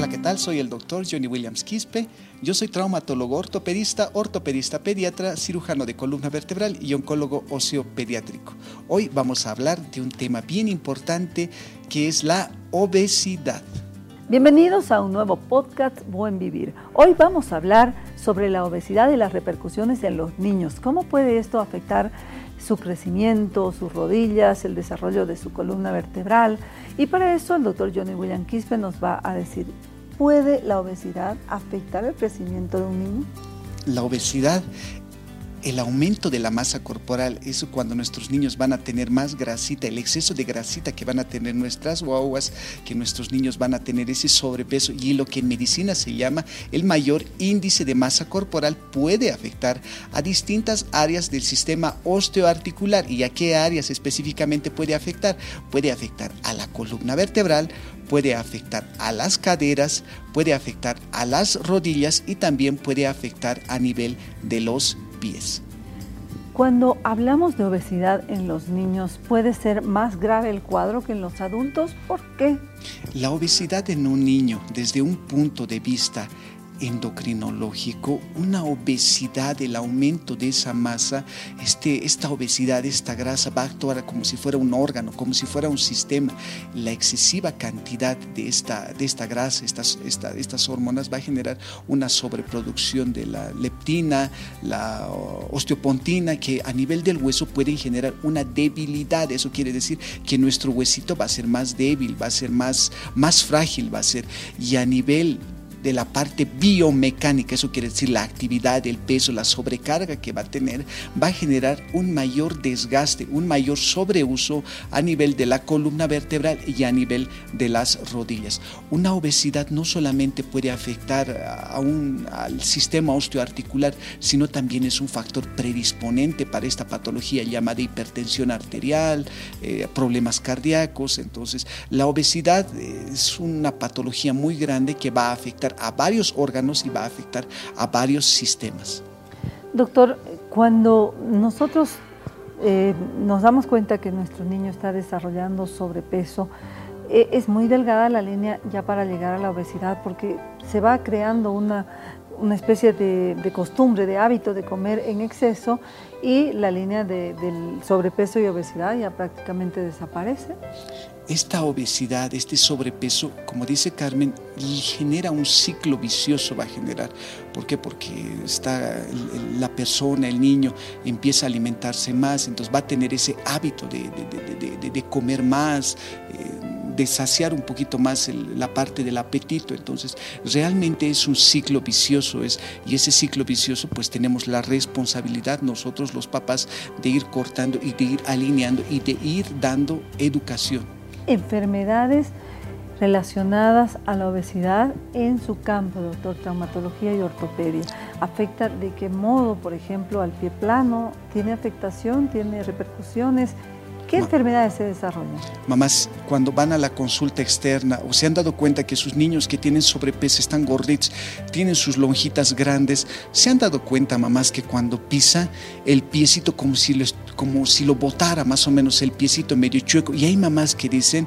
Hola, ¿qué tal? Soy el doctor Johnny Williams Quispe. Yo soy traumatólogo ortopedista, ortopedista pediatra, cirujano de columna vertebral y oncólogo osteopediátrico. Hoy vamos a hablar de un tema bien importante que es la obesidad. Bienvenidos a un nuevo podcast Buen Vivir. Hoy vamos a hablar sobre la obesidad y las repercusiones en los niños. ¿Cómo puede esto afectar su crecimiento, sus rodillas, el desarrollo de su columna vertebral? Y para eso el doctor Johnny William Quispe nos va a decir, ¿puede la obesidad afectar el crecimiento de un niño? La obesidad el aumento de la masa corporal, eso cuando nuestros niños van a tener más grasita, el exceso de grasita que van a tener nuestras guaguas, que nuestros niños van a tener ese sobrepeso y lo que en medicina se llama el mayor índice de masa corporal puede afectar a distintas áreas del sistema osteoarticular. ¿Y a qué áreas específicamente puede afectar? Puede afectar a la columna vertebral, puede afectar a las caderas, puede afectar a las rodillas y también puede afectar a nivel de los pies. Cuando hablamos de obesidad en los niños, ¿puede ser más grave el cuadro que en los adultos? ¿Por qué? La obesidad en un niño, desde un punto de vista endocrinológico, una obesidad, el aumento de esa masa, este, esta obesidad, esta grasa va a actuar como si fuera un órgano, como si fuera un sistema. La excesiva cantidad de esta, de esta grasa, estas, estas hormonas va a generar una sobreproducción de la leptina, la osteopontina, que a nivel del hueso pueden generar una debilidad. Eso quiere decir que nuestro huesito va a ser más débil, va a ser más, más frágil, va a ser, y a nivel de la parte biomecánica, eso quiere decir la actividad, el peso, la sobrecarga que va a tener, va a generar un mayor desgaste, un mayor sobreuso a nivel de la columna vertebral y a nivel de las rodillas. Una obesidad no solamente puede afectar a un, al sistema osteoarticular, sino también es un factor predisponente para esta patología llamada hipertensión arterial, eh, problemas cardíacos. Entonces, la obesidad es una patología muy grande que va a afectar a varios órganos y va a afectar a varios sistemas. Doctor, cuando nosotros eh, nos damos cuenta que nuestro niño está desarrollando sobrepeso, eh, es muy delgada la línea ya para llegar a la obesidad porque se va creando una, una especie de, costumbre, de hábito de comer en exceso y la línea de, del sobrepeso y obesidad ya prácticamente desaparece esta obesidad, este sobrepeso, como dice Carmen, genera un ciclo vicioso, va a generar. ¿Por qué? Porque está la persona, el niño, empieza a alimentarse más, entonces va a tener ese hábito de, comer más. Eh, de saciar un poquito más la parte del apetito. Entonces, realmente es un ciclo vicioso es, y ese ciclo vicioso pues tenemos la responsabilidad nosotros los papás de ir cortando y de ir alineando y de ir dando educación enfermedades relacionadas a la obesidad en su campo, doctor, traumatología y ortopedia. ¿Afecta de qué modo, por ejemplo, al pie plano? ¿Tiene afectación? ¿Tiene repercusiones? ¿Qué enfermedades se desarrollan? Mamás, cuando van a la consulta externa o se han dado cuenta que sus niños que tienen sobrepeso están gorditos, tienen sus lonjitas grandes, se han dado cuenta, mamás, que cuando pisa el piecito como si, como si lo botara más o menos el piecito medio chueco. Y hay mamás que dicen,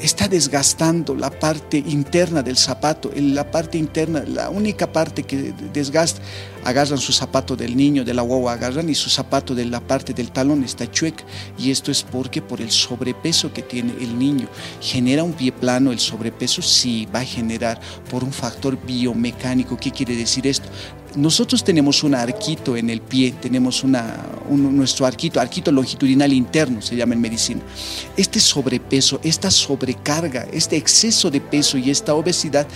está desgastando la parte interna del zapato, la parte interna, la única parte que desgasta. Agarran su zapato del niño, de la guagua, agarran y su zapato de la parte del talón está chueca. Y esto es porque por el sobrepeso que tiene el niño. ¿Genera un pie plano el sobrepeso? Sí, va a generar por un factor biomecánico. ¿Qué quiere decir esto? Nosotros tenemos un arquito en el pie, tenemos una, nuestro arquito, arquito longitudinal interno se llama en medicina. Este sobrepeso, esta sobrecarga, este exceso de peso y esta obesidad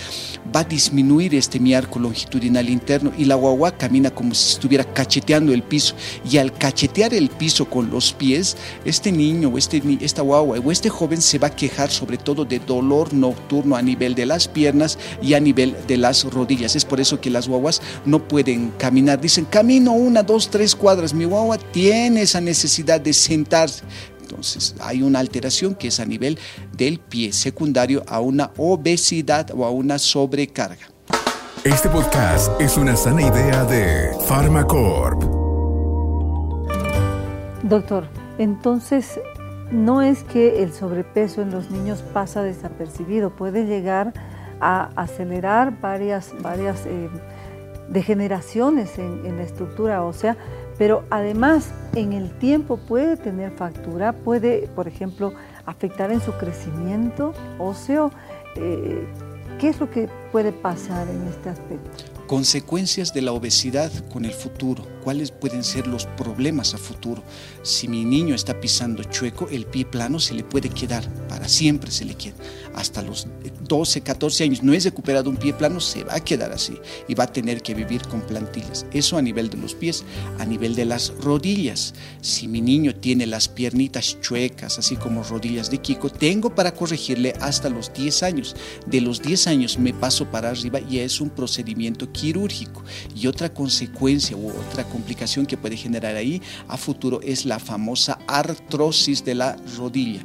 va a disminuir este mi arco longitudinal interno y la guagua camina como si estuviera cacheteando el piso y al cachetear el piso con los pies, este niño o este, esta guagua o este joven se va a quejar sobre todo de dolor nocturno a nivel de las piernas y a nivel de las rodillas. Es por eso que las guaguas no pueden caminar. Dicen, camino una, dos, tres cuadras. Mi guagua tiene esa necesidad de sentarse. Entonces, hay una alteración que es a nivel del pie, secundario a una obesidad o a una sobrecarga. Este podcast es una sana idea de Pharmacorp. Doctor, entonces no es que el sobrepeso en los niños pasa desapercibido, puede llegar a acelerar varias, varias eh, degeneraciones en, la estructura ósea, pero además en el tiempo puede tener factura, puede, por ejemplo, afectar en su crecimiento óseo. Eh, ¿Qué es lo que puede pasar en este aspecto? Consecuencias de la obesidad con el futuro. ¿Cuáles pueden ser los problemas a futuro? Si mi niño está pisando chueco, el pie plano se le puede quedar, para siempre se le queda. Hasta los 12, 14 años no es recuperado un pie plano, se va a quedar así y va a tener que vivir con plantillas. Eso a nivel de los pies, a nivel de las rodillas. Si mi niño tiene las piernitas chuecas, así como rodillas de Kiko, tengo para corregirle hasta los 10 años. De los 10 años me paso para arriba y es un procedimiento quirúrgico. Y otra consecuencia u otra complicación que puede generar ahí a futuro es la famosa artrosis de la rodilla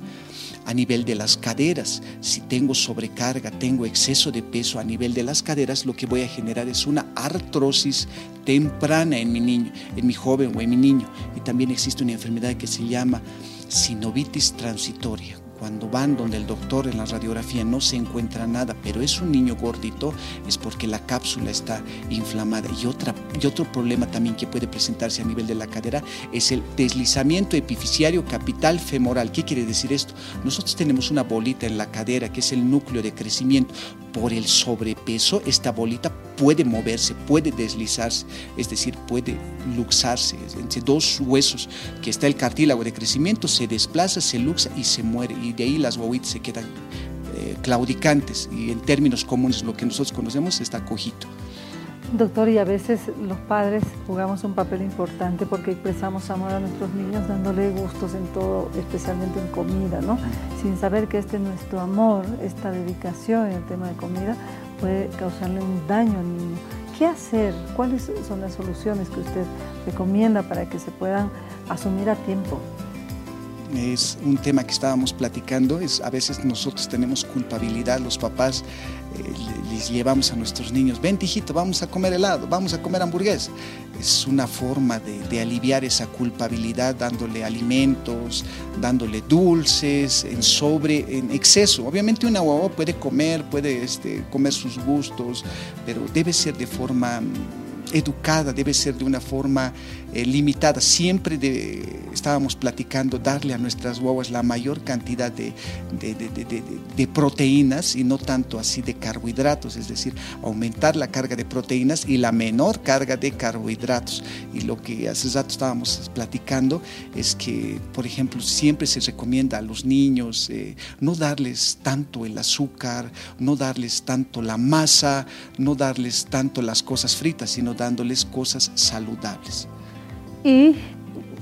a nivel de las caderas. Si tengo sobrecarga, tengo exceso de peso a nivel de las caderas, lo que voy a generar es una artrosis temprana en mi niño, en mi joven o en mi niño. Y también existe una enfermedad que se llama sinovitis transitoria cuando van donde el doctor en la radiografía no se encuentra nada, pero es un niño gordito, es porque la cápsula está inflamada. Y, otra, y otro problema también que puede presentarse a nivel de la cadera es el deslizamiento epifisiario capital femoral. ¿Qué quiere decir esto? Nosotros tenemos una bolita en la cadera que es el núcleo de crecimiento. Por el sobrepeso, esta bolita puede moverse, puede deslizarse, es decir, puede luxarse. Entre dos huesos que está el cartílago de crecimiento, se desplaza, se luxa y se muere. Y de ahí las guaguitas se quedan eh, claudicantes. Y en términos comunes, lo que nosotros conocemos está cojito. Doctor, y a veces los padres jugamos un papel importante porque expresamos amor a nuestros niños dándole gustos en todo, especialmente en comida, ¿no? Sin saber que este nuestro amor, esta dedicación en el tema de comida, puede causarle un daño al niño. ¿Qué hacer? ¿Cuáles son las soluciones que usted recomienda para que se puedan asumir a tiempo? Es un tema que estábamos platicando, es a veces nosotros tenemos culpabilidad, los papás eh, les llevamos a nuestros niños, ven hijito, vamos a comer helado, vamos a comer hamburguesa. Es una forma de, aliviar esa culpabilidad dándole alimentos, dándole dulces, en sobre, en exceso. Obviamente una guagua puede comer, puede este, comer sus gustos, pero debe ser de forma educada, debe ser de una forma eh, limitada. Siempre estábamos platicando darle a nuestras guaguas la mayor cantidad de, de, proteínas y no tanto así de carbohidratos, es decir, aumentar la carga de proteínas y la menor carga de carbohidratos. Y lo que hace rato estábamos platicando es que, por ejemplo, siempre se recomienda a los niños eh, no darles tanto el azúcar, no darles tanto la masa, no darles tanto las cosas fritas, sino dándoles cosas saludables. Y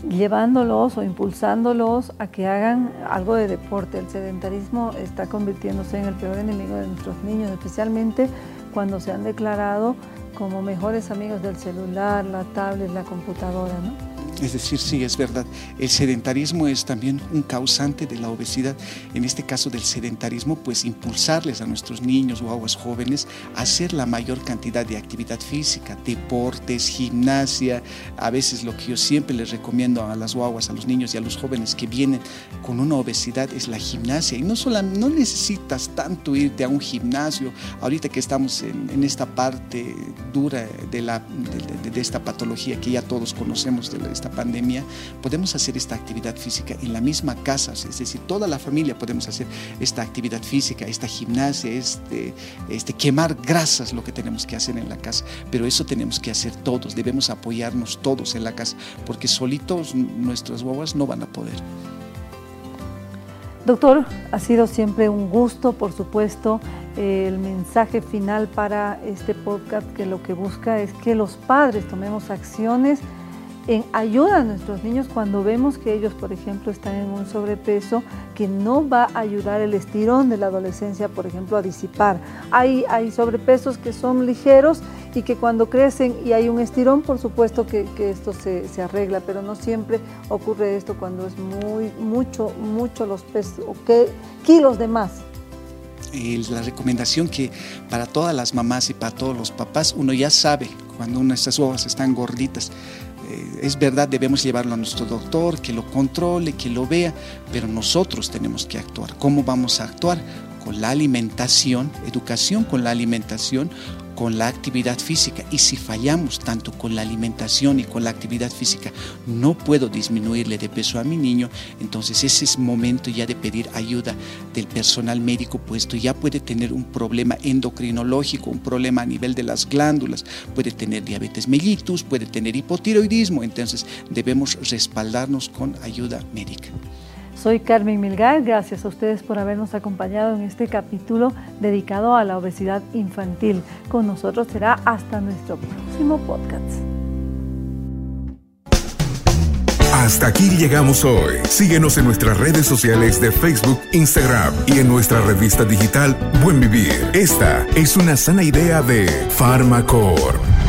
llevándolos o impulsándolos a que hagan algo de deporte. El sedentarismo está convirtiéndose en el peor enemigo de nuestros niños, especialmente cuando se han declarado como mejores amigos del celular, la tablet, la computadora, ¿no? Es decir, sí, es verdad. El sedentarismo es también un causante de la obesidad. En este caso del sedentarismo, pues impulsarles a nuestros niños o jóvenes a hacer la mayor cantidad de actividad física, deportes, gimnasia. A veces lo que yo siempre les recomiendo a las guaguas, a los niños y a los jóvenes que vienen con una obesidad es la gimnasia. Y no, solo, no necesitas tanto irte a un gimnasio. Ahorita que estamos en, esta parte dura de, la, de, esta patología que ya todos conocemos de esta pandemia, podemos hacer esta actividad física en la misma casa, es decir, toda la familia podemos hacer esta actividad física, esta gimnasia, este, este quemar grasas, lo que tenemos que hacer en la casa. Pero eso tenemos que hacer todos, debemos apoyarnos todos en la casa, porque solitos nuestras bobas no van a poder. Doctor, ha sido siempre un gusto, por supuesto, el mensaje final para este podcast que lo que busca es que los padres tomemos acciones en ayuda a nuestros niños cuando vemos que ellos, por ejemplo, están en un sobrepeso que no va a ayudar el estirón de la adolescencia, por ejemplo, a disipar. Hay, hay sobrepesos que son ligeros y que cuando crecen y hay un estirón, por supuesto que, esto se, se, arregla, pero no siempre ocurre esto cuando es muy, mucho, mucho los pesos, o que, kilos de más. la recomendación que para todas las mamás y para todos los papás, uno ya sabe cuando nuestras uvas están gorditas, eh, es verdad, debemos llevarlo a nuestro doctor, que lo controle, que lo vea, pero nosotros tenemos que actuar. ¿Cómo vamos a actuar? Con la alimentación, educación con la alimentación, con la actividad física y si fallamos tanto con la alimentación y con la actividad física, no puedo disminuirle de peso a mi niño, entonces ese es momento ya de pedir ayuda del personal médico, puesto ya puede tener un problema endocrinológico, un problema a nivel de las glándulas, puede tener diabetes mellitus, puede tener hipotiroidismo, entonces debemos respaldarnos con ayuda médica. Soy Carmen Milgar, gracias a ustedes por habernos acompañado en este capítulo dedicado a la obesidad infantil. Con nosotros será hasta nuestro próximo podcast. Hasta aquí llegamos hoy. Síguenos en nuestras redes sociales de Facebook, Instagram y en nuestra revista digital Buen Vivir. Esta es una sana idea de Farmacor.